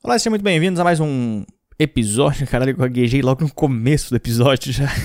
Olá, sejam muito bem-vindos a mais um episódio. Caralho, eu gaguejei logo no começo do episódio já.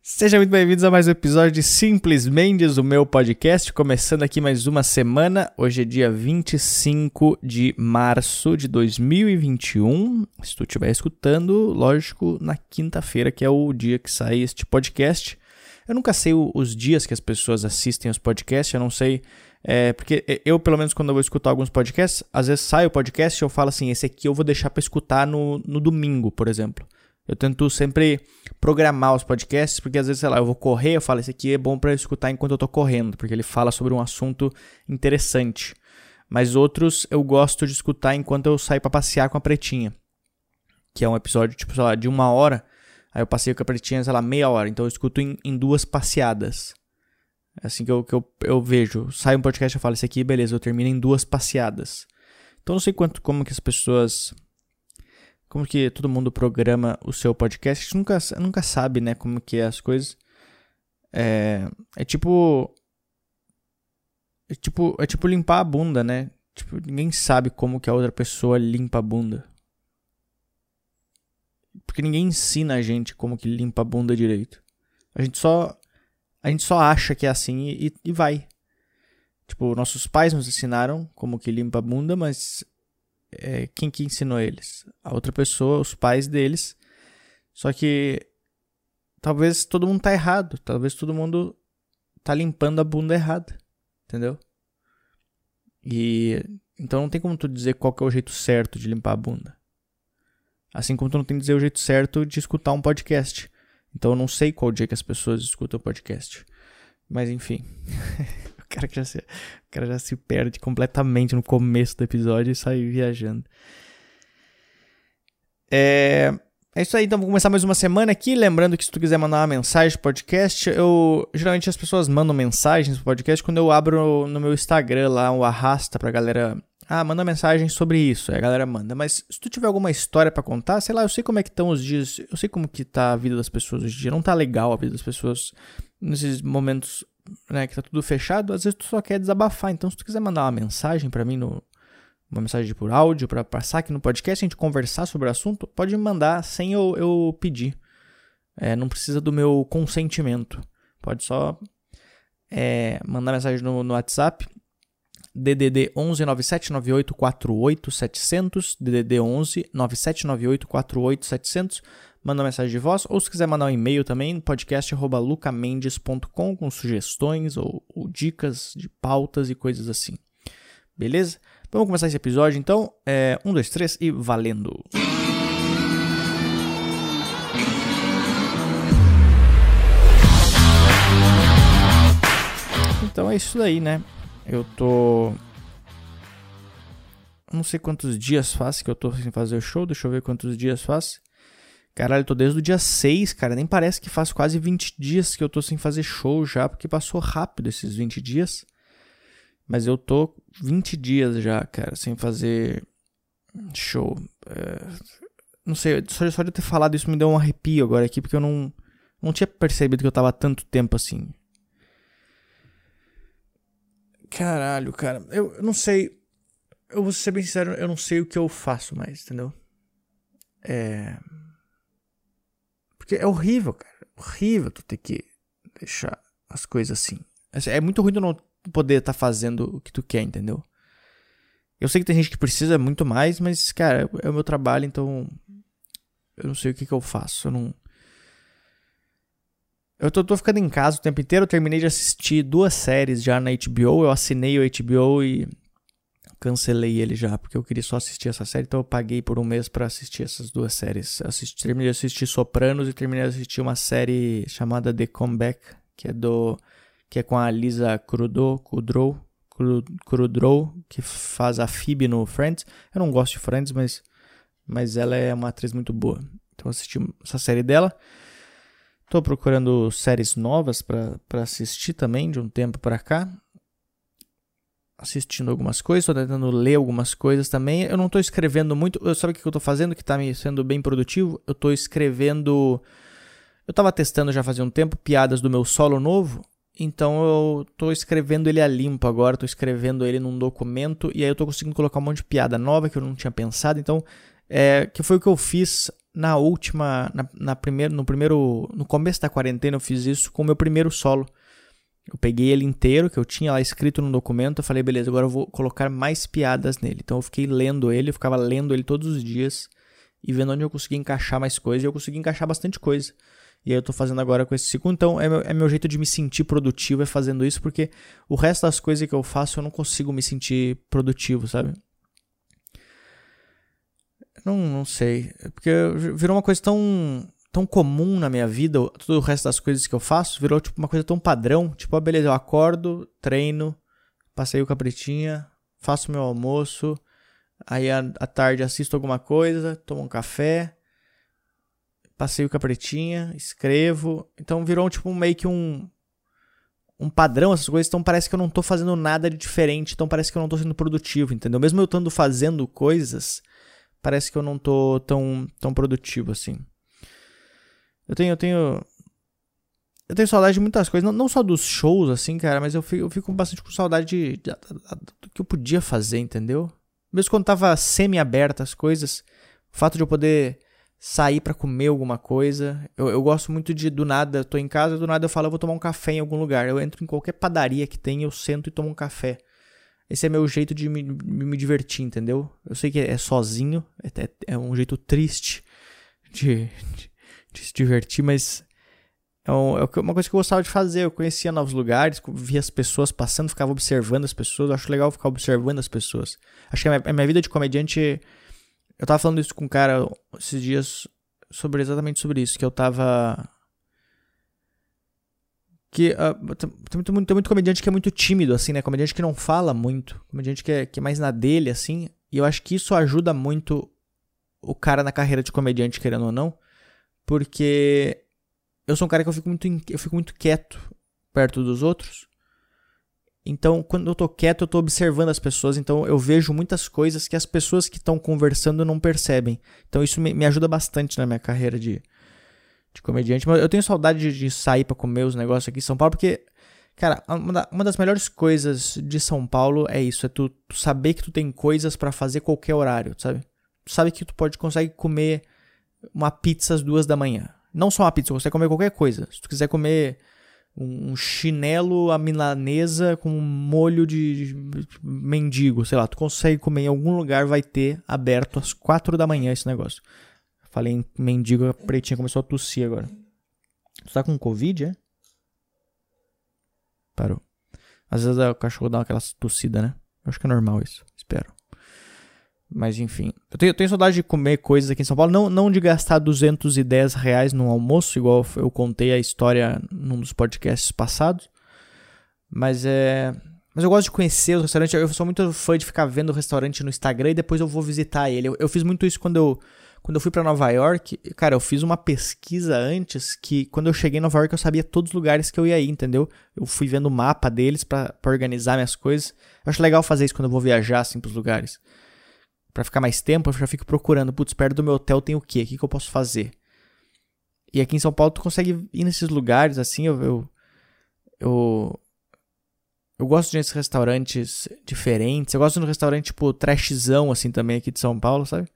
Sejam muito bem-vindos a mais um episódio de Simples Mendes, o meu podcast. Começando aqui mais uma semana. Hoje é dia 25 de março de 2021. Se tu estiver escutando, lógico, na quinta-feira, que é o dia que sai este podcast. Eu nunca sei os dias que as pessoas assistem os podcasts, eu não sei é, porque eu, pelo menos, quando eu vou escutar alguns podcasts, às vezes sai o podcast e eu falo assim: esse aqui eu vou deixar para escutar no, no domingo, por exemplo. Eu tento sempre programar os podcasts, porque às vezes, sei lá, eu vou correr, eu falo, esse aqui é bom para escutar enquanto eu tô correndo, porque ele fala sobre um assunto interessante. Mas outros eu gosto de escutar enquanto eu saio para passear com a Pretinha. Que é um episódio, tipo, sei lá, de uma hora. Aí eu passeio com a Pretinha, sei lá, meia hora. Então eu escuto em, em duas passeadas. É assim que eu, que eu, eu vejo. Sai um podcast eu falo, esse aqui, beleza, eu termino em duas passeadas. Então não sei quanto, como que as pessoas. Como que todo mundo programa o seu podcast. A gente nunca, nunca sabe, né, como que é as coisas. É, é tipo. É tipo, é tipo limpar a bunda, né? Tipo, ninguém sabe como que a outra pessoa limpa a bunda. Porque ninguém ensina a gente como que limpa a bunda direito. A gente só a gente só acha que é assim e, e vai. Tipo, nossos pais nos ensinaram como que limpa a bunda, mas é, quem que ensinou eles? A outra pessoa, os pais deles. Só que talvez todo mundo tá errado. Talvez todo mundo tá limpando a bunda errada. Entendeu? E então não tem como tu dizer qual que é o jeito certo de limpar a bunda. Assim como tu não tem que dizer o jeito certo de escutar um podcast. Então eu não sei qual dia que as pessoas escutam o podcast. Mas enfim. o, cara já se, o cara já se perde completamente no começo do episódio e sai viajando. É, é isso aí, então vamos começar mais uma semana aqui. Lembrando que se tu quiser mandar uma mensagem pro podcast, eu. Geralmente as pessoas mandam mensagens pro podcast quando eu abro no meu Instagram lá, o arrasta pra galera ah, manda mensagem sobre isso. Aí a galera manda. Mas se tu tiver alguma história para contar, sei lá, eu sei como é que estão os dias. Eu sei como que tá a vida das pessoas hoje em dia. Não tá legal a vida das pessoas nesses momentos, né, que tá tudo fechado. Às vezes tu só quer desabafar. Então, se tu quiser mandar uma mensagem para mim no. Uma mensagem por áudio para passar aqui no podcast, a gente conversar sobre o assunto, pode me mandar sem eu, eu pedir. É, não precisa do meu consentimento. Pode só é, mandar mensagem no, no WhatsApp DDD 11 9798 48 700, DDD 11 9798 48 700. Manda mensagem de voz ou se quiser mandar um e-mail também, podcast@lucamendes.com com sugestões ou, ou, dicas de pautas e coisas assim. Beleza? Vamos começar esse episódio então. É, um, dois, três e valendo! Então é isso daí, né? Eu tô. Não sei quantos dias faz que eu tô sem fazer o show. Deixa eu ver quantos dias faz. Caralho, eu tô desde o dia 6, cara. Nem parece que faz quase 20 dias que eu tô sem fazer show já, porque passou rápido esses 20 dias. Mas eu tô 20 dias já, cara, sem fazer show. É... Não sei, só, só de eu ter falado isso me deu um arrepio agora aqui, porque eu não, não tinha percebido que eu tava tanto tempo assim. Caralho, cara. Eu, não sei. Eu vou ser bem sincero, eu não sei o que eu faço mais, entendeu? É. Porque é horrível, cara. É horrível tu ter que deixar as coisas assim. É muito ruim tu não poder estar tá fazendo o que tu quer, entendeu? Eu sei que tem gente que precisa muito mais, mas, cara, é o meu trabalho, então. Eu não sei o que, que eu faço. Eu não. Eu tô, tô, ficando em casa o tempo inteiro. Eu terminei de assistir duas séries já na HBO. Eu assinei o HBO e cancelei ele já, porque eu queria só assistir essa série. Então eu paguei por um mês para assistir essas duas séries. Assisti, terminei de assistir Sopranos e terminei de assistir uma série chamada The Comeback, que é do que é com a Lisa Kudrow, Kudrow, Kudrow, que faz a Phoebe no Friends. Eu não gosto de Friends, mas mas ela é uma atriz muito boa. Então eu assisti essa série dela. Estou procurando séries novas para assistir também, de um tempo para cá. Assistindo algumas coisas, estou tentando ler algumas coisas também. Eu não estou escrevendo muito. Eu, sabe o que eu estou fazendo que está me sendo bem produtivo? Eu estou escrevendo. Eu estava testando já fazia um tempo piadas do meu solo novo. Então eu tô escrevendo ele a limpo agora, tô escrevendo ele num documento e aí eu tô conseguindo colocar um monte de piada nova que eu não tinha pensado. Então, é, que foi o que eu fiz na última, na, na primeiro, no primeiro, no começo da quarentena eu fiz isso com o meu primeiro solo. Eu peguei ele inteiro, que eu tinha lá escrito no documento, eu falei, beleza, agora eu vou colocar mais piadas nele. Então eu fiquei lendo ele, eu ficava lendo ele todos os dias e vendo onde eu conseguia encaixar mais coisas, e eu consegui encaixar bastante coisa. E aí eu tô fazendo agora com esse segundo. Então é meu, é meu jeito de me sentir produtivo é fazendo isso, porque o resto das coisas que eu faço eu não consigo me sentir produtivo, sabe? Não, não sei. É porque virou uma coisa tão, tão comum na minha vida, todo o resto das coisas que eu faço, virou tipo uma coisa tão padrão. Tipo, ah, beleza, eu acordo, treino, passeio com a pretinha, faço meu almoço, aí à tarde assisto alguma coisa, tomo um café, passeio com a pretinha, escrevo. Então virou tipo meio que um um padrão essas coisas, então parece que eu não tô fazendo nada de diferente, então parece que eu não tô sendo produtivo, entendeu? Mesmo eu estando fazendo coisas, parece que eu não tô tão tão produtivo assim. Eu tenho eu tenho eu tenho saudade de muitas coisas, não, não só dos shows assim, cara, mas eu fico, eu fico bastante com saudade de, de, de, do que eu podia fazer, entendeu? Mesmo quando tava semi-aberta as coisas, o fato de eu poder sair para comer alguma coisa. Eu, eu, gosto muito de, do nada, tô em casa, do nada eu falo, eu vou tomar um café em algum lugar. Eu entro em qualquer padaria que tem, eu sento e tomo um café. Esse é meu jeito de me, me divertir, entendeu? Eu sei que é sozinho, é, é um jeito triste de, de, de, se divertir, mas é, é uma coisa que eu gostava de fazer. Eu conhecia novos lugares, via as pessoas passando, ficava observando as pessoas. Eu acho legal ficar observando as pessoas. Acho que a minha, a minha vida de comediante eu tava falando isso com um cara esses dias sobre exatamente sobre isso, que eu tava que uh, tem, muito, tem muito comediante que é muito tímido, assim, né? Comediante que não fala muito, comediante que é, que é mais na dele, assim. E eu acho que isso ajuda muito o cara na carreira de comediante, querendo ou não, porque eu sou um cara que eu fico muito, eu fico muito quieto perto dos outros. Então, quando eu tô quieto, eu tô observando as pessoas, então eu vejo muitas coisas que as pessoas que estão conversando não percebem. Então, isso me, me, ajuda bastante na minha carreira de, de comediante. Mas eu tenho saudade de, sair para comer os negócios aqui em São Paulo, porque, cara, uma, da, uma das melhores coisas de São Paulo é isso: é tu, tu saber que tu tem coisas para fazer qualquer horário, sabe? Tu sabe que tu pode consegue comer uma pizza às duas da manhã. Não só uma pizza, tu consegue comer qualquer coisa. Se tu quiser comer um chinelo à milanesa com molho de, mendigo, sei lá, tu consegue comer em algum lugar, vai ter aberto às quatro da manhã esse negócio. Falei em mendigo, a pretinha começou a tossir agora. Tu tá com Covid, é? Parou. Às vezes o cachorro dá aquela tossida, né? Acho que é normal isso, espero. Mas enfim, eu tenho, eu tenho, saudade de comer coisas aqui em São Paulo, não, não de gastar 210 reais no almoço, igual eu contei a história num dos podcasts passados. Mas é. Mas eu gosto de conhecer os restaurantes. Eu sou muito fã de ficar vendo o restaurante no Instagram e depois eu vou visitar ele. Eu, eu fiz muito isso quando eu, quando eu fui para Nova York. Cara, eu fiz uma pesquisa antes que quando eu cheguei em Nova York eu sabia todos os lugares que eu ia ir, entendeu? Eu fui vendo o mapa deles para organizar minhas coisas. Eu acho legal fazer isso quando eu vou viajar assim pros lugares para ficar mais tempo, eu já fico procurando, putz, perto do meu hotel tem o quê? O que, que eu posso fazer? E aqui em São Paulo tu consegue ir nesses lugares, assim, eu, eu, eu, eu gosto de ir nesses restaurantes diferentes, eu gosto de um restaurante, tipo, trashzão, assim, também aqui de São Paulo, sabe?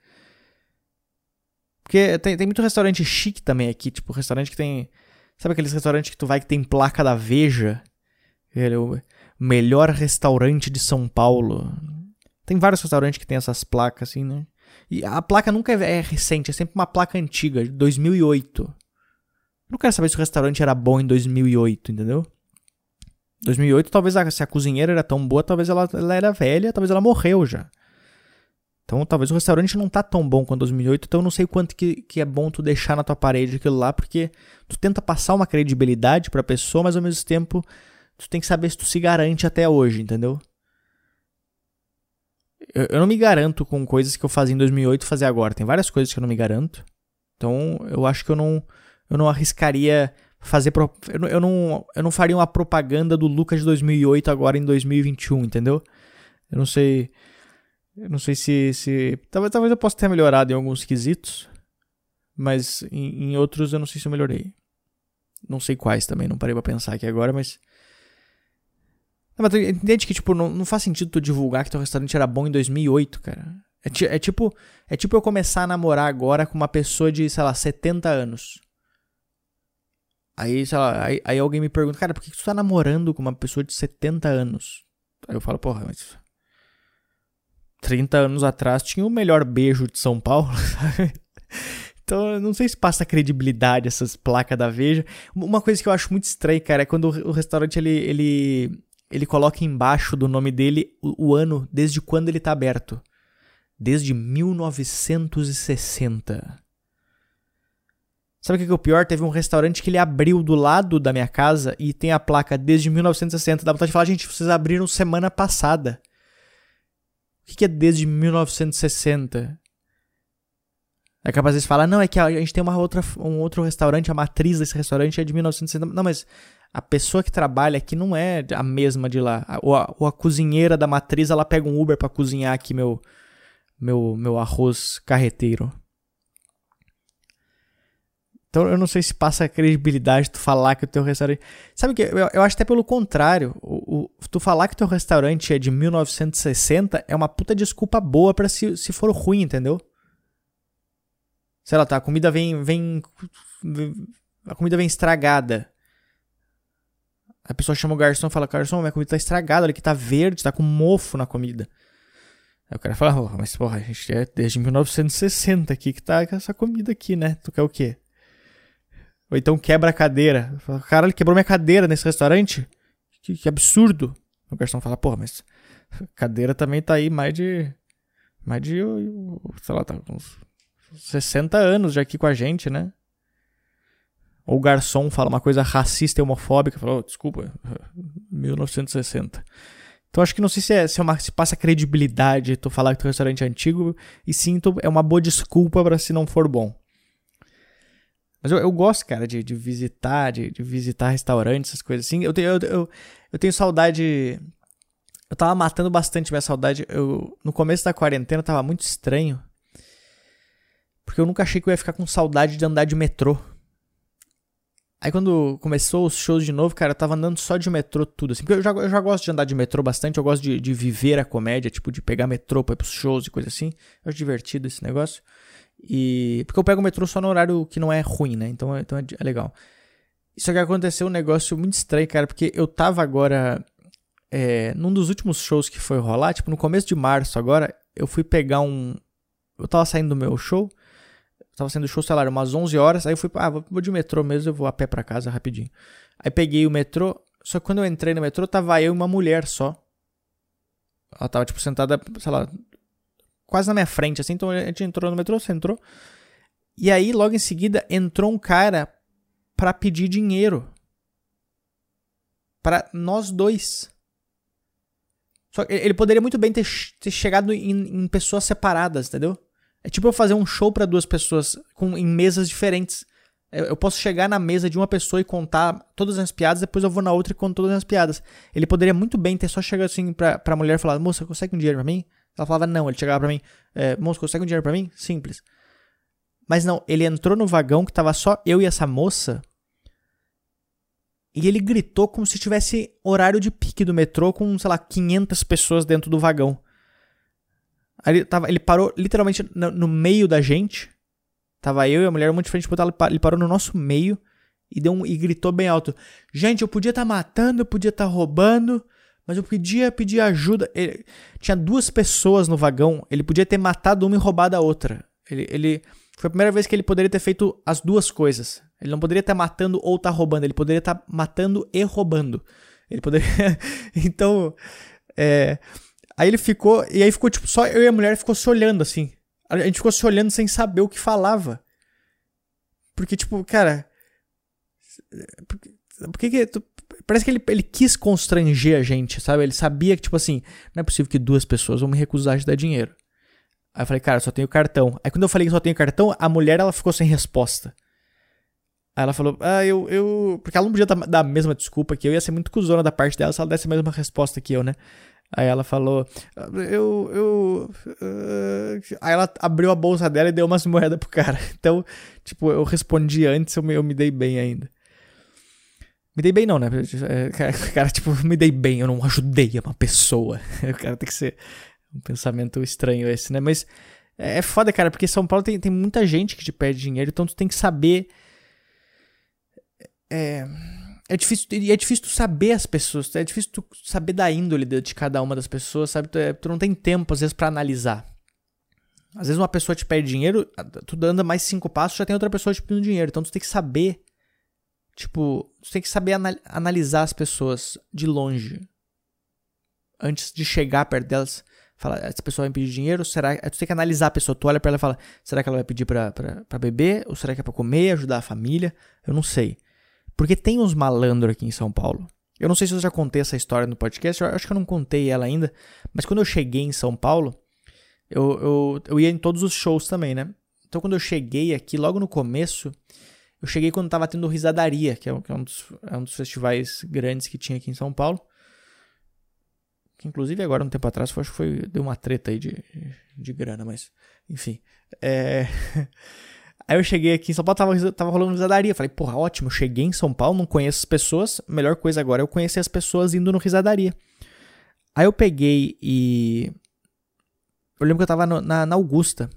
Porque tem, tem muito restaurante chique também aqui, tipo, restaurante que tem, sabe aqueles restaurantes que tu vai que tem placa da Veja? Ele é o melhor restaurante de São Paulo. Tem vários restaurantes que tem essas placas assim, né? E a placa nunca é, é recente, é sempre uma placa antiga, de 2008. Eu não quero saber se o restaurante era bom em 2008, entendeu? 2008, talvez a, se a cozinheira era tão boa, talvez ela, ela era velha, talvez ela morreu já. Então, talvez o restaurante não tá tão bom quanto 2008, então eu não sei quanto que, que é bom tu deixar na tua parede aquilo lá, porque tu tenta passar uma credibilidade pra pessoa, mas ao mesmo tempo tu tem que saber se tu se garante até hoje, entendeu? eu, eu não me garanto com coisas que eu fazia em 2008 fazer agora. Tem várias coisas que eu não me garanto. Então, eu acho que eu não, eu não arriscaria fazer. Pro, eu, não, eu, não, eu não faria uma propaganda do Lucas de 2008 agora em 2021, entendeu? Eu não sei. Eu não sei se. se talvez, talvez eu possa ter melhorado em alguns quesitos. Mas em, em outros eu não sei se eu melhorei. Não sei quais também, não parei pra pensar aqui agora, mas. Não, mas tu entende que, tipo, não, não faz sentido tu divulgar que teu restaurante era bom em 2008, cara. É, é tipo é tipo eu começar a namorar agora com uma pessoa de, sei lá, 70 anos. Aí, sei lá, aí, aí alguém me pergunta, cara, por que que tu tá namorando com uma pessoa de 70 anos? Aí eu falo, porra, mas 30 anos atrás tinha o melhor beijo de São Paulo, sabe? Então, não sei se passa credibilidade essas placas da Veja. Uma coisa que eu acho muito estranha, cara, é quando o restaurante ele, ele, ele coloca embaixo do nome dele o, o ano desde quando ele tá aberto. Desde 1960. Sabe o que que é o pior? Teve um restaurante que ele abriu do lado da minha casa e tem a placa desde 1960. Dá vontade de falar, gente, vocês abriram semana passada. O que é desde 1960? É capaz de falar, não, é que a gente tem uma outra, um outro restaurante, a matriz desse restaurante é de 1960. Não, mas a pessoa que trabalha aqui não é a mesma de lá. Ou a, ou a cozinheira da matriz, ela pega um Uber pra cozinhar aqui meu, meu, meu arroz carreteiro. Então eu não sei se passa credibilidade tu falar que o teu restaurante. Sabe o que? Eu, eu acho até pelo contrário. O, o- tu falar que o teu restaurante é de 1960 é uma puta desculpa boa pra se, se for ruim, entendeu? Sei lá, tá, a comida vem, vem. A comida vem estragada. A pessoa chama o garçom e fala: Garçom, minha comida tá estragada, olha que tá verde, tá com mofo na comida. Aí o cara fala: "Oh, Mas porra, a gente é desde 1960 aqui que tá essa comida aqui, né? Tu quer o quê? Ou então quebra a cadeira. Fala, Caralho, quebrou minha cadeira nesse restaurante? Que, que absurdo. O garçom fala: Porra, mas cadeira também tá aí mais de. Mais de. Sei lá, tá uns 60 anos já aqui com a gente, né? Ou o garçom fala uma coisa racista e homofóbica, fala, oh, desculpa, 1960. Então acho que não sei se, é, se, é uma, se passa credibilidade tu falar que teu restaurante é antigo, e sim é uma boa desculpa pra se não for bom. Mas eu, eu gosto, cara, de, de visitar, de, de visitar restaurantes, essas coisas assim. Eu tenho, eu, eu, eu tenho saudade. Eu tava matando bastante minha saudade. Eu, no começo da quarentena tava muito estranho. Porque eu nunca achei que eu ia ficar com saudade de andar de metrô. Aí quando começou os shows de novo, cara, eu tava andando só de metrô tudo, assim. Porque eu já, eu já gosto de andar de metrô bastante, eu gosto de, de viver a comédia, tipo, de pegar metrô pra ir pros shows e coisa assim. Eu acho divertido esse negócio. E. Porque eu pego o metrô só no horário que não é ruim, né? Então, então é, é legal. Só que aconteceu um negócio muito estranho, cara, porque eu tava agora. É, num dos últimos shows que foi rolar, tipo, no começo de março agora, eu fui pegar um. Eu tava saindo do meu show. Tava saindo do show, sei lá, umas 11 horas. Aí eu fui, ah, vou de metrô mesmo, eu vou a pé pra casa rapidinho. Aí peguei o metrô. Só que quando eu entrei no metrô, tava eu e uma mulher só. Ela tava, tipo, sentada, sei lá, quase na minha frente, assim. Então a gente entrou no metrô, você entrou. E aí, logo em seguida, entrou um cara pra pedir dinheiro. Para nós dois. Só que ele poderia muito bem ter, ter chegado em, em pessoas separadas, entendeu? É tipo eu fazer um show para duas pessoas com, em mesas diferentes. Eu, eu, posso chegar na mesa de uma pessoa e contar todas as piadas, depois eu vou na outra e conto todas as piadas. Ele poderia muito bem ter só chegado assim pra, pra mulher e falado, moça, consegue um dinheiro pra mim? Ela falava, não. Ele chegava pra mim, é, moça, consegue um dinheiro pra mim? Simples. Mas não, ele entrou no vagão que tava só eu e essa moça. E ele gritou como se tivesse horário de pique do metrô com, sei lá, 500 pessoas dentro do vagão. Aí ele, tava, ele parou literalmente no, no, meio da gente. Tava eu e a mulher muito diferente, ele parou no nosso meio e, deu um, e gritou bem alto: Gente, eu podia estar tá matando, eu podia estar tá roubando, mas eu podia pedir ajuda. Ele, tinha duas pessoas no vagão, ele podia ter matado uma e roubado a outra. Ele, ele foi a primeira vez que ele poderia ter feito as duas coisas. Ele não poderia estar matando ou estar roubando, ele poderia estar matando e roubando. Ele poderia. então. É. Aí ele ficou, e aí ficou tipo, só eu e a mulher ficou se olhando assim. A gente ficou se olhando sem saber o que falava. Porque, tipo, cara. Por, por que que. Tu, parece que ele, ele quis constranger a gente, sabe? Ele sabia que, tipo assim, não é possível que duas pessoas vão me recusar de dar dinheiro. Aí eu falei, cara, só tenho cartão. Aí quando eu falei que só tenho cartão, a mulher ela ficou sem resposta. Aí ela falou, ah, eu. eu... Porque ela não podia dar a mesma desculpa que eu, ia ser muito cuzona da parte dela se ela desse a mesma resposta que eu, né? Aí ela falou, eu, eu, uh... aí ela abriu a bolsa dela e deu umas moedas pro cara. Então, tipo, eu respondi antes, eu me, eu me dei bem ainda. Me dei bem não, né? O cara, tipo, me dei bem, eu não ajudei uma pessoa. O cara tem que ser um pensamento estranho esse, né? Mas é, é foda, cara, porque São Paulo tem, tem muita gente que te pede dinheiro, então tu tem que saber. É, é difícil, é difícil tu saber as pessoas, é difícil tu saber da índole de cada uma das pessoas, sabe? Tu, é, tu não tem tempo, às vezes, para analisar. Às vezes uma pessoa te pede dinheiro, tu anda mais cinco passos, já tem outra pessoa te pedindo dinheiro. Então tu tem que saber Tipo, você tem que saber anal analisar as pessoas de longe. Antes de chegar perto delas, fala, essa pessoa vai pedir dinheiro, será tu tem que analisar a pessoa, tu olha para ela e fala, será que ela vai pedir para beber ou será que é para comer, ajudar a família? Eu não sei. Porque tem uns malandros aqui em São Paulo. Eu não sei se eu já contei essa história no podcast, eu acho que eu não contei ela ainda, mas quando eu cheguei em São Paulo, eu, eu, eu ia em todos os shows também, né? Então quando eu cheguei aqui, logo no começo, eu cheguei quando tava tendo Risadaria, que é, um dos, é um dos festivais grandes que tinha aqui em São Paulo. Que inclusive agora, um tempo atrás, foi, foi, deu uma treta aí de, de grana, mas enfim. É... Aí eu cheguei aqui em São Paulo, tava, tava rolando risadaria. Falei, porra, ótimo, cheguei em São Paulo, não conheço as pessoas. Melhor coisa agora é eu conhecer as pessoas indo no risadaria. Aí eu peguei e. Eu lembro que eu tava no, na, na Augusta.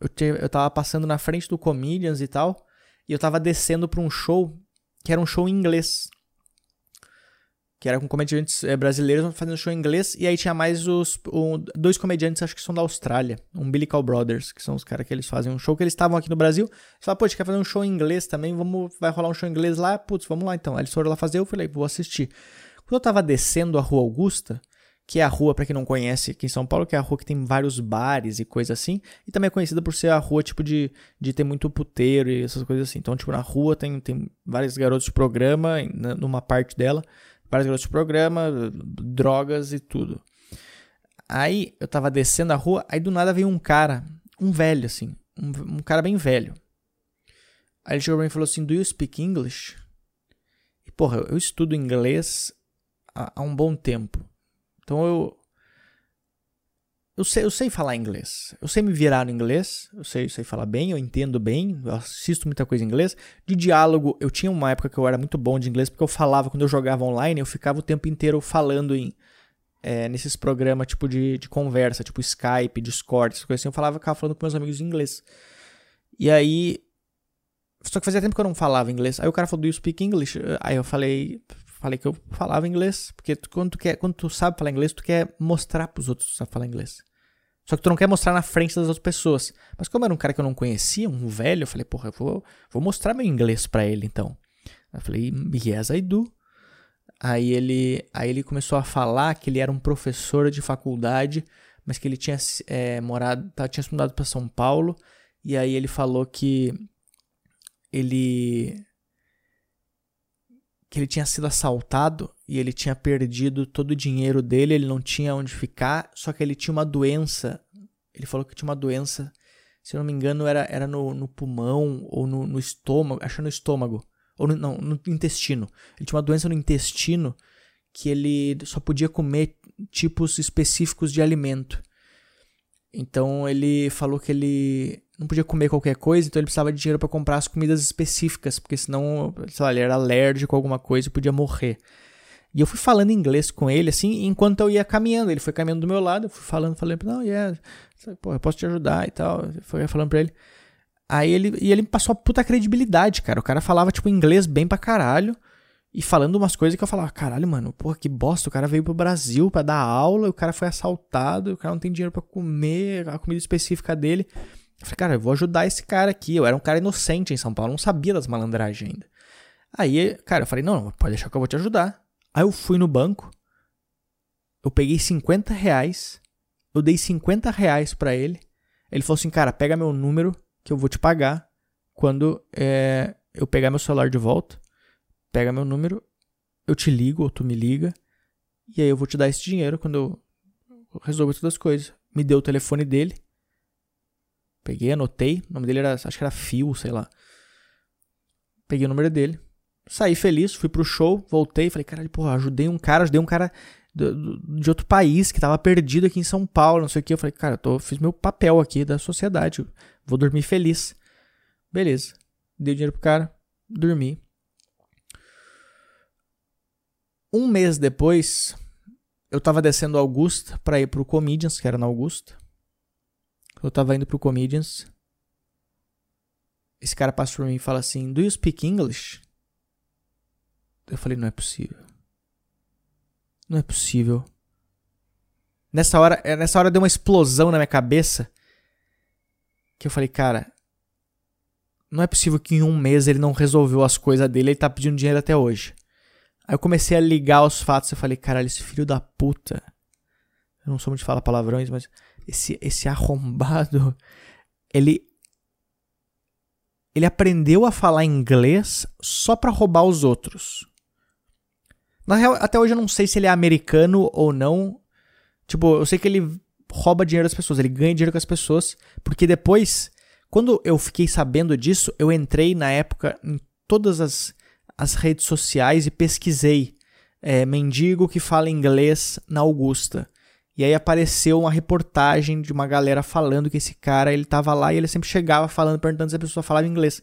Eu, te, eu tava passando na frente do Comedians e tal. E eu tava descendo pra um show que era um show em inglês. Que era com comediantes é, brasileiros fazendo show em inglês. E aí tinha mais os um, dois comediantes, acho que são da Austrália. Um Umbilical Brothers, que são os caras que eles fazem um show que eles estavam aqui no Brasil. Eles falaram, pô, a gente quer fazer um show em inglês também. Vamos, vai rolar um show em inglês lá. Putz, vamos lá então. Aí eles foram lá fazer, eu falei, vou assistir. Quando eu tava descendo a rua Augusta, que é a rua, para quem não conhece aqui em São Paulo, que é a rua que tem vários bares e coisa assim, e também é conhecida por ser a rua, tipo, de, de ter muito puteiro e essas coisas assim. Então, tipo, na rua tem, tem vários garotos de programa, numa parte dela, vários garotos de programa, drogas e tudo. Aí, eu tava descendo a rua, aí do nada veio um cara, um velho, assim, um, um cara bem velho. Aí ele chegou pra mim e falou assim, do you speak English? E, porra, eu estudo inglês há, há um bom tempo. Então eu eu sei, eu sei falar inglês. Eu sei me virar no inglês. Eu sei, eu sei falar bem, eu entendo bem. Eu assisto muita coisa em inglês. De diálogo, eu tinha uma época que eu era muito bom de inglês, porque eu falava, quando eu jogava online, eu ficava o tempo inteiro falando em é, nesses programas tipo de, de conversa, tipo Skype, Discord, essas coisas assim. Eu falava, ficava falando com meus amigos em inglês. E aí. Só que fazia tempo que eu não falava inglês. Aí o cara falou, do you speak English? Aí eu falei, falei que eu falava inglês, porque tu, quando, tu quer, quando tu sabe falar inglês, tu quer mostrar pros outros que tu sabe falar inglês. Só que tu não quer mostrar na frente das outras pessoas. Mas como era um cara que eu não conhecia, um velho, eu falei, porra, eu vou, vou mostrar meu inglês para ele então. Eu falei, yes, I do. Aí ele, aí ele começou a falar que ele era um professor de faculdade, mas que ele tinha é, morado, tinha se mudado para São Paulo. E aí ele falou que ele que ele tinha sido assaltado e ele tinha perdido todo o dinheiro dele, ele não tinha onde ficar, só que ele tinha uma doença. Ele falou que tinha uma doença, se não me engano, era, era no, no pulmão ou no, no estômago, acho no estômago, ou no, não, no intestino. Ele tinha uma doença no intestino que ele só podia comer tipos específicos de alimento. Então ele falou que ele não podia comer qualquer coisa, então ele precisava de dinheiro para comprar as comidas específicas, porque senão, sei lá, ele era alérgico a alguma coisa e podia morrer. E eu fui falando inglês com ele, assim, enquanto eu ia caminhando. Ele foi caminhando do meu lado, eu fui falando, falando, não, yeah, pô, eu posso te ajudar e tal. Foi falando pra ele. Aí ele, e ele me passou a puta credibilidade, cara. O cara falava, tipo, inglês bem pra caralho. E falando umas coisas que eu falava, caralho, mano, porra, que bosta. O cara veio pro Brasil para dar aula, o cara foi assaltado, o cara não tem dinheiro para comer a comida específica dele. Eu falei, cara, eu vou ajudar esse cara aqui. Eu era um cara inocente em São Paulo, não sabia das malandragens ainda. Aí, cara, eu falei, não, não, pode deixar que eu vou te ajudar. Aí eu fui no banco, eu peguei 50 reais, eu dei 50 reais pra ele. Ele falou assim, cara, pega meu número que eu vou te pagar quando é, eu pegar meu celular de volta. Pega meu número, eu te ligo ou tu me liga. E aí eu vou te dar esse dinheiro quando eu resolver todas as coisas. Me deu o telefone dele. Peguei, anotei. O nome dele era, acho que era Fio, sei lá. Peguei o número dele. Saí feliz, fui pro show, voltei. Falei, caralho, porra, ajudei um cara, ajudei um cara de outro país que tava perdido aqui em São Paulo, não sei o que. Eu falei, cara, eu tô, fiz meu papel aqui da sociedade. Vou dormir feliz. Beleza. Dei o dinheiro pro cara, dormi. Um mês depois, eu tava descendo Augusta para ir pro Comedians, que era na Augusta. Eu tava indo pro Comedians. Esse cara passa por mim e fala assim: Do you speak English? Eu falei: Não é possível. Não é possível. Nessa hora, é, nessa hora deu uma explosão na minha cabeça. Que eu falei: Cara, não é possível que em um mês ele não resolveu as coisas dele. Ele tá pedindo dinheiro até hoje. Aí eu comecei a ligar os fatos. Eu falei: Caralho, esse filho da puta. Eu não sou muito de falar palavrões, mas esse, esse arrombado. Ele ele aprendeu a falar inglês só para roubar os outros. Na real, até hoje eu não sei se ele é americano ou não. Tipo, eu sei que ele rouba dinheiro das pessoas, ele ganha dinheiro com as pessoas, porque depois, quando eu fiquei sabendo disso, eu entrei na época em todas as, as redes sociais e pesquisei é, mendigo que fala inglês na Augusta. E aí apareceu uma reportagem de uma galera falando que esse cara, ele tava lá e ele sempre chegava falando, perguntando se a pessoa falava inglês.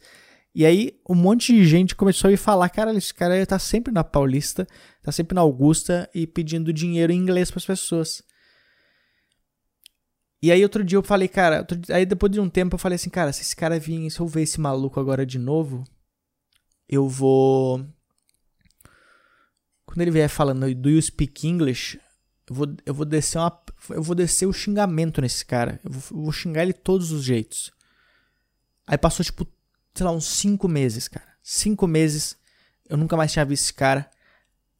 E aí um monte de gente começou a ir falar, cara, esse cara tá sempre na Paulista, tá sempre na Augusta e pedindo dinheiro em inglês para as pessoas. E aí outro dia eu falei, cara, aí depois de um tempo eu falei assim, cara, se esse cara vir, se eu ver esse maluco agora de novo, eu vou quando ele vier falando do you speak English, eu vou, eu vou descer uma, eu vou descer o xingamento nesse cara. Eu vou, eu vou xingar ele todos os jeitos. Aí passou, tipo, sei lá, uns cinco meses, cara. Cinco meses. Eu nunca mais tinha visto esse cara.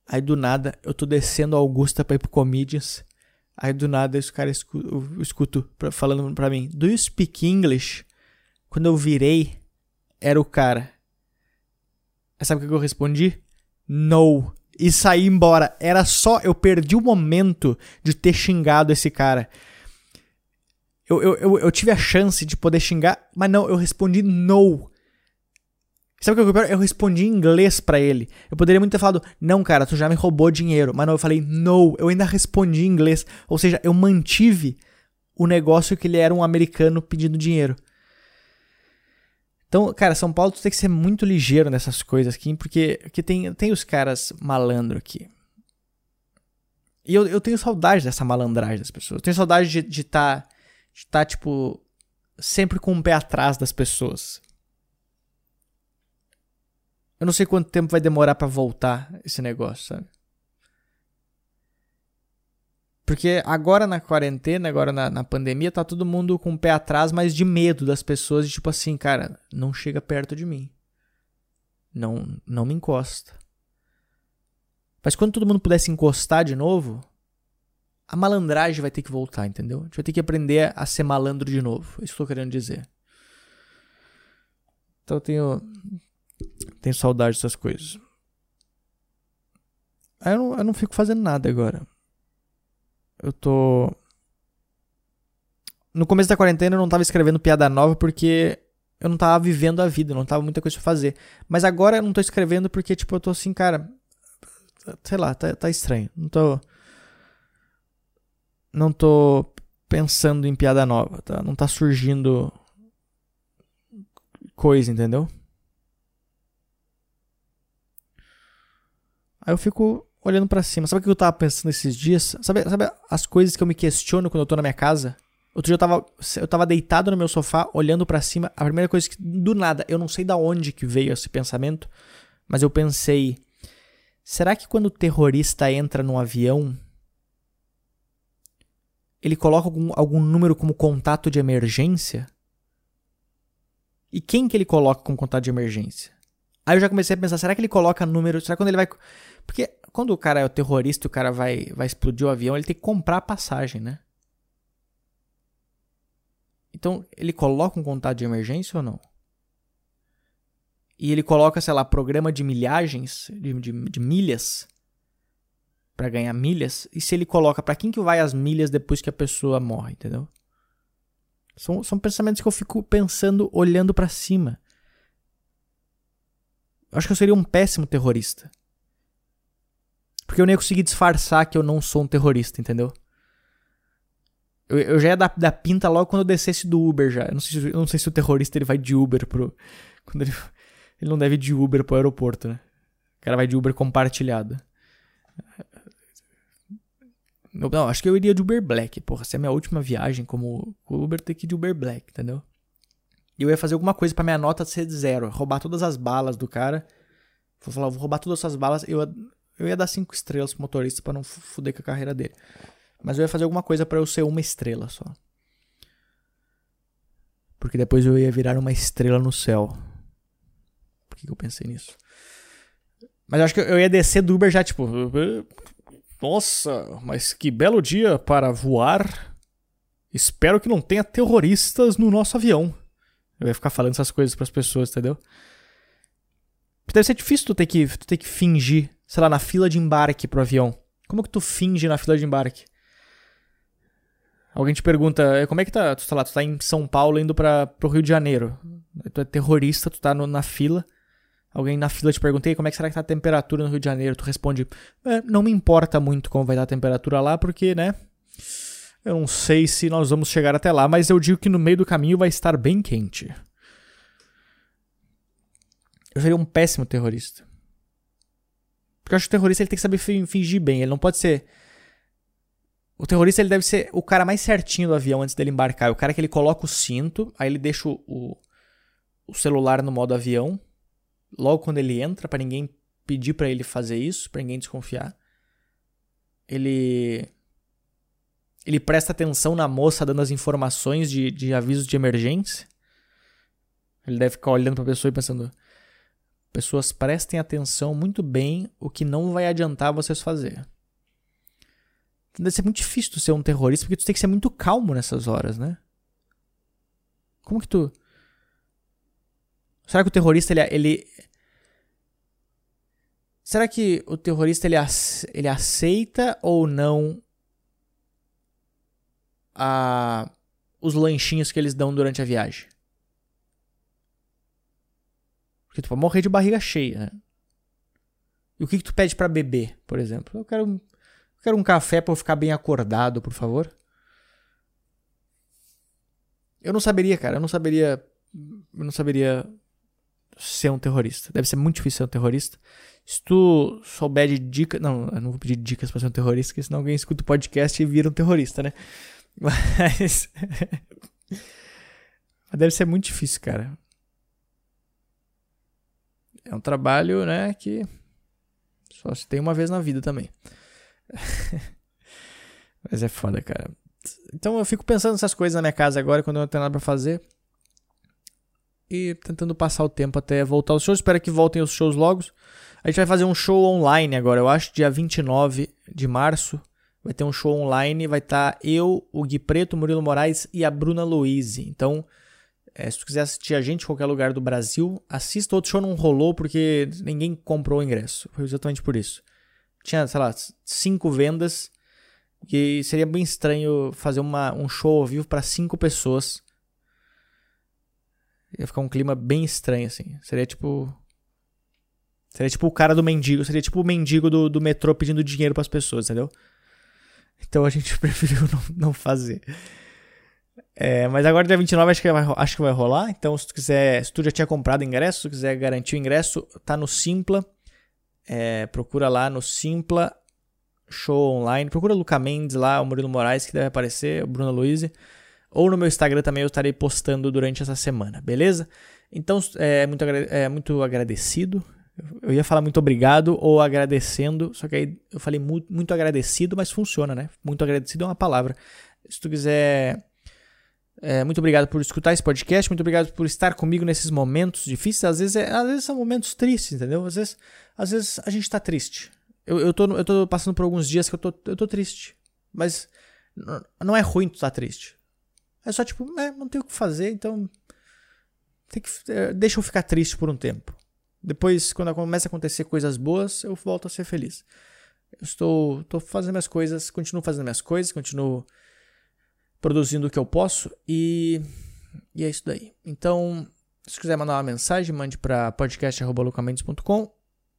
Aí do nada, eu tô descendo a Augusta pra ir pro Comedians. Aí do nada, esse cara escuta, eu escuto falando pra mim: Do you speak English? Quando eu virei, era o cara. Sabe o que eu respondi? No e sair embora. Era só. Eu perdi o momento de ter xingado esse cara. Eu, eu, eu, eu tive a chance de poder xingar, mas não, eu respondi no. Sabe o que eu quero? Eu respondi em inglês para ele. Eu poderia muito ter falado, não, cara, tu já me roubou dinheiro. Mas não, eu falei, no. Eu ainda respondi em inglês. Ou seja, eu mantive o negócio que ele era um americano pedindo dinheiro. Então, cara, São Paulo tem que ser muito ligeiro nessas coisas aqui, porque, porque tem, tem os caras malandro aqui. E eu, eu tenho saudade dessa malandragem das pessoas. Eu tenho saudade de estar, tá, de tá, tipo, sempre com o um pé atrás das pessoas. Eu não sei quanto tempo vai demorar para voltar esse negócio, sabe? Porque agora na quarentena, agora na, na, pandemia, tá todo mundo com o pé atrás, mas de medo das pessoas, de tipo assim, cara, não chega perto de mim. Não, não me encosta. Mas quando todo mundo pudesse encostar de novo, a malandragem vai ter que voltar, entendeu? A gente vai ter que aprender a ser malandro de novo. É isso que eu tô querendo dizer. Então eu tenho, tenho saudade dessas coisas. Eu não, eu não fico fazendo nada agora eu tô. No começo da quarentena eu não tava escrevendo piada nova porque eu não tava vivendo a vida, não tava muita coisa pra fazer. Mas agora eu não tô escrevendo porque, tipo, eu tô assim, cara. Sei lá, tá, tá estranho. Não tô. Não tô pensando em piada nova, tá? Não tá surgindo coisa, entendeu? Aí eu fico olhando para cima. Sabe o que eu tava pensando esses dias? Sabe, sabe as coisas que eu me questiono quando eu tô na minha casa? Outro dia eu tava, eu tava deitado no meu sofá, olhando para cima. A primeira coisa que, do nada, eu não sei da onde que veio esse pensamento, mas eu pensei: será que quando o terrorista entra num avião, ele coloca algum, algum número como contato de emergência? E quem que ele coloca como contato de emergência? Aí eu já comecei a pensar, será que ele coloca número? Será que quando ele vai. Porque quando o cara é o terrorista, o cara vai, vai explodir o avião, ele tem que comprar a passagem, né? Então, ele coloca um contato de emergência ou não? E ele coloca, sei lá, programa de milhagens, de, de, de milhas, para ganhar milhas. E se ele coloca, para quem que vai as milhas depois que a pessoa morre, entendeu? São, são pensamentos que eu fico pensando olhando para cima. Eu acho que eu seria um péssimo terrorista. Porque eu nem ia conseguir disfarçar que eu não sou um terrorista, entendeu? Eu, eu já ia dar, dar pinta logo quando eu descesse do Uber já. Eu não sei, eu não sei se o terrorista ele vai de Uber pro. Quando ele, ele não deve ir de Uber pro aeroporto, né? O cara vai de Uber compartilhado. Não, acho que eu iria de Uber Black. Porra, se é a minha última viagem como Uber, tem que ir de Uber Black, entendeu? E eu ia fazer alguma coisa para minha nota ser zero. Roubar todas as balas do cara. Vou falar, vou roubar todas essas balas. Eu, eu ia dar cinco estrelas pro motorista para não fuder com a carreira dele. Mas eu ia fazer alguma coisa para eu ser uma estrela só. Porque depois eu ia virar uma estrela no céu. Por que, eu pensei nisso? Mas eu acho que eu ia descer do Uber já, tipo. Nossa, mas que belo dia para voar. Espero que não tenha terroristas no nosso avião. Eu ia ficar falando essas coisas para as pessoas, entendeu? Deve ser difícil tu ter que, tu ter que fingir, sei lá, na fila de embarque pro avião. Como que tu finge na fila de embarque? Alguém te pergunta, é, como é que tá? Tu tá lá, tu tá em São Paulo indo para pro Rio de Janeiro. Tu é terrorista, tu tá no, na fila. Alguém na fila te pergunta, como é que será que tá a temperatura no Rio de Janeiro? Tu responde, é, não me importa muito como vai estar a temperatura lá, porque, né? Eu não sei se nós vamos chegar até lá, mas eu digo que no meio do caminho vai estar bem quente. Eu seria um péssimo terrorista. Porque eu acho que o terrorista ele tem que saber fingir bem. Ele não pode ser o terrorista ele deve ser o cara mais certinho do avião antes dele embarcar. É o cara que ele coloca o cinto, aí ele deixa o, o celular no modo avião. Logo quando ele entra, para ninguém pedir para ele fazer isso, para ninguém desconfiar. Ele ele presta atenção na moça dando as informações de, de avisos de emergência. Ele deve ficar olhando para a pessoa e pensando: pessoas prestem atenção muito bem o que não vai adiantar vocês fazer. Deve ser muito difícil tu ser um terrorista, porque tu tem que ser muito calmo nessas horas, né? Como que tu. Será que o terrorista ele. ele... Será que o terrorista ele, ele aceita ou não a... os lanchinhos que eles dão durante a viagem? Porque tu pode morrer de barriga cheia, né? E o que, que tu pede para beber, por exemplo? Eu quero Quero um café para eu ficar bem acordado, por favor. Eu não saberia, cara. Eu não saberia. Eu não saberia ser um terrorista. Deve ser muito difícil ser um terrorista. Se tu souber de dicas. Não, eu não vou pedir dicas pra ser um terrorista, porque senão alguém escuta o podcast e vira um terrorista, né? Mas. Deve ser muito difícil, cara. É um trabalho, né, que só se tem uma vez na vida também. Mas é foda, cara. Então eu fico pensando nessas coisas na minha casa agora, quando eu não tenho nada pra fazer. E tentando passar o tempo até voltar aos shows. Espero que voltem os shows logo. A gente vai fazer um show online agora, eu acho, dia 29 de março. Vai ter um show online, vai estar tá eu, o Gui Preto, Murilo Moraes e a Bruna Louise. Então, é, se tu quiser assistir a gente em qualquer lugar do Brasil, assista. Outro show não rolou porque ninguém comprou o ingresso. Foi exatamente por isso tinha, sei lá, cinco vendas. E seria bem estranho fazer uma, um show ao vivo para cinco pessoas. Ia ficar um clima bem estranho, assim. Seria tipo. Seria tipo o cara do mendigo. Seria tipo o mendigo do, do metrô pedindo dinheiro para as pessoas, entendeu? Então a gente preferiu não, não fazer. É, mas agora dia 29 acho que, vai, acho que vai rolar. Então se tu quiser. Se tu já tinha comprado ingresso, se tu quiser garantir o ingresso, tá no Simpla. É, procura lá no Simpla Show Online. Procura Luca Mendes lá, o Murilo Moraes, que deve aparecer, o Bruno Luiz. Ou no meu Instagram também eu estarei postando durante essa semana, beleza? Então, é muito, é muito agradecido. Eu ia falar muito obrigado ou agradecendo, só que aí eu falei muito, muito agradecido, mas funciona, né? Muito agradecido é uma palavra. Se tu quiser é, muito obrigado por escutar esse podcast, muito obrigado por estar comigo nesses momentos difíceis. Às vezes, é, às vezes são momentos tristes, entendeu? Às vezes, às vezes a gente tá triste. Eu, eu, tô, eu tô passando por alguns dias que eu tô, eu tô triste. Mas não é ruim tu tá triste. É só tipo, é, não tenho o que fazer, então. Tem que, é, deixa eu ficar triste por um tempo. Depois, quando começa a acontecer coisas boas, eu volto a ser feliz. Eu estou, estou fazendo minhas coisas, continuo fazendo minhas coisas, continuo produzindo o que eu posso e, e é isso daí. Então, se quiser mandar uma mensagem, mande para podcast.lucamendes.com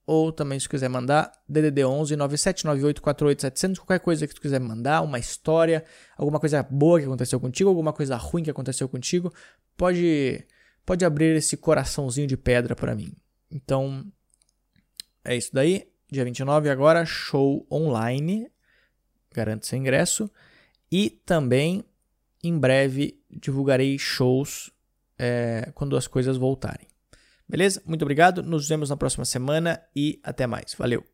ou também se quiser mandar DDD 11 9798 700, qualquer coisa que tu quiser mandar, uma história, alguma coisa boa que aconteceu contigo, alguma coisa ruim que aconteceu contigo, pode pode abrir esse coraçãozinho de pedra para mim. Então, é isso daí. Dia 29 agora, show online. Garante seu ingresso. E também, em breve, divulgarei shows é, quando as coisas voltarem. Beleza? Muito obrigado. Nos vemos na próxima semana e até mais. Valeu!